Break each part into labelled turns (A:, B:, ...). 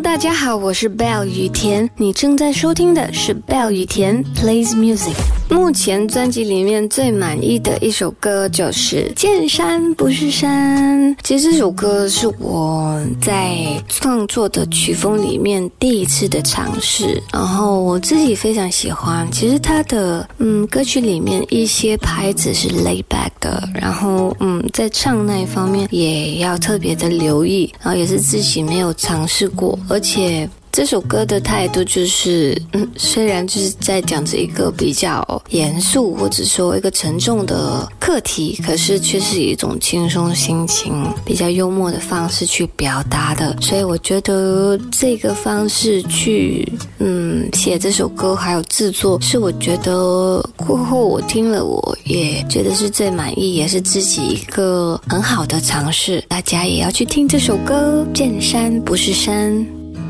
A: 大家好，我是 Bell 雨田，你正在收听的是 Bell 雨田 Plays Music。目前专辑里面最满意的一首歌就是《见山不是山》。其实这首歌是我在创作的曲风里面第一次的尝试，然后我自己非常喜欢。其实它的嗯歌曲里面一些拍子是 lay back 的，然后嗯在唱那一方面也要特别的留意，然后也是自己没有尝试过，而且。这首歌的态度就是，嗯，虽然就是在讲着一个比较严肃或者说一个沉重的课题，可是却是一种轻松心情、比较幽默的方式去表达的。所以我觉得这个方式去，嗯，写这首歌还有制作，是我觉得过后我听了，我也觉得是最满意，也是自己一个很好的尝试。大家也要去听这首歌，《见山不是山》。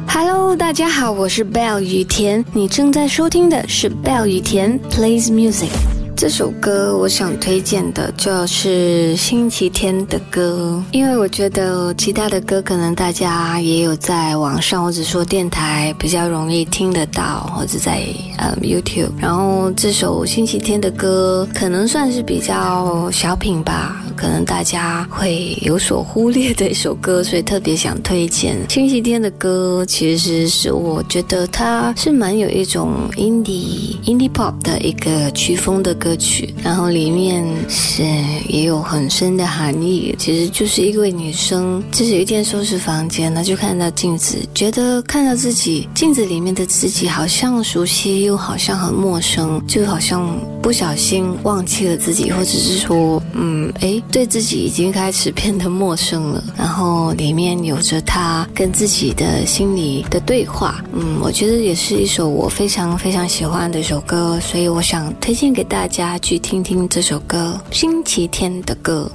A: Hello，大家好，我是 Bell 雨田，你正在收听的是 Bell 雨田 Plays Music。这首歌我想推荐的就是星期天的歌，因为我觉得其他的歌可能大家也有在网上或者说电台比较容易听得到，或者在呃 YouTube。然后这首星期天的歌可能算是比较小品吧。可能大家会有所忽略的一首歌，所以特别想推荐星期天的歌。其实是我觉得它是蛮有一种 indie indie pop 的一个曲风的歌曲，然后里面是也有很深的含义。其实就是一位女生，就是有一天收拾房间，呢，就看到镜子，觉得看到自己镜子里面的自己好像熟悉，又好像很陌生，就好像不小心忘记了自己，或者是说，嗯，哎。对自己已经开始变得陌生了，然后里面有着他跟自己的心里的对话，嗯，我觉得也是一首我非常非常喜欢的一首歌，所以我想推荐给大家去听听这首歌《星期天的歌》。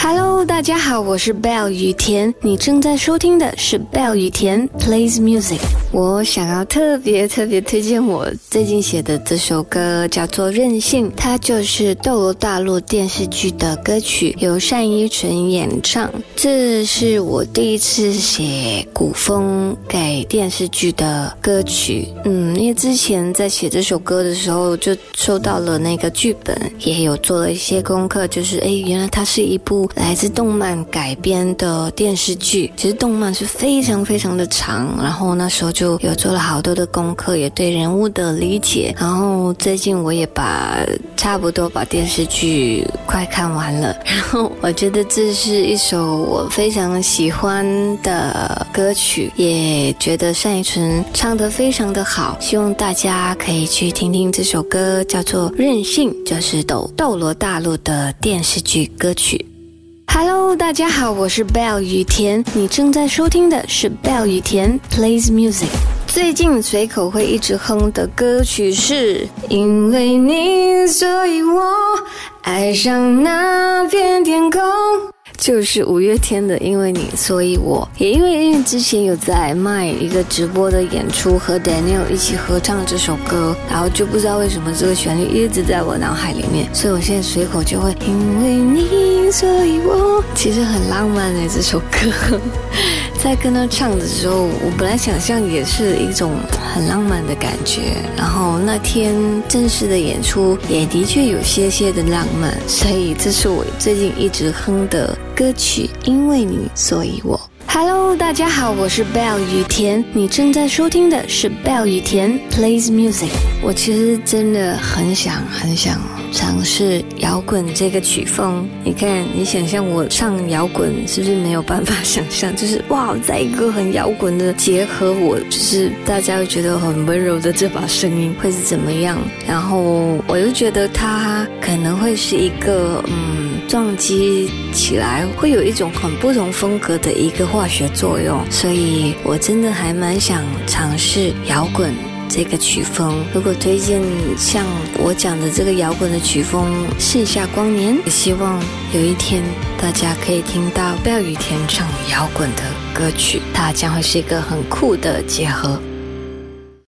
A: Hello，大家好，我是 Bell 雨田，你正在收听的是 Bell 雨田 Plays Music。我想要特别特别推荐我最近写的这首歌，叫做《任性》，它就是《斗罗大陆》电视剧的歌曲，由单依纯演唱。这是我第一次写古风给电视剧的歌曲，嗯，因为之前在写这首歌的时候，就收到了那个剧本，也有做了一些功课，就是哎，原来它是一部。来自动漫改编的电视剧，其实动漫是非常非常的长，然后那时候就有做了好多的功课，也对人物的理解。然后最近我也把差不多把电视剧快看完了，然后我觉得这是一首我非常喜欢的歌曲，也觉得单依纯唱得非常的好，希望大家可以去听听这首歌，叫做《任性》，就是《斗斗罗大陆》的电视剧歌曲。Hello，大家好，我是 Bell 雨田，你正在收听的是 Bell 雨田 Plays Music。最近随口会一直哼的歌曲是因为你，所以我爱上那片天空。就是五月天的《因为你》，所以我也因为因为之前有在卖一个直播的演出，和 Daniel 一起合唱这首歌，然后就不知道为什么这个旋律一直在我脑海里面，所以我现在随口就会因为你，所以我。其实很浪漫的这首歌，在跟他唱的时候，我本来想象也是一种很浪漫的感觉，然后那天正式的演出也的确有些些的浪漫，所以这是我最近一直哼的。歌曲因为你，所以我。Hello，大家好，我是 Bell 雨田，你正在收听的是 Bell 雨田 Plays Music。我其实真的很想很想尝试摇滚这个曲风。你看，你想象我唱摇滚，是不是没有办法想象？就是哇，在一个很摇滚的结合，我就是大家会觉得很温柔的这把声音会是怎么样？然后我又觉得它可能会是一个嗯。撞击起来会有一种很不同风格的一个化学作用，所以我真的还蛮想尝试摇滚这个曲风。如果推荐像我讲的这个摇滚的曲风，盛夏光年，也希望有一天大家可以听到不要雨天唱摇滚的歌曲，它将会是一个很酷的结合。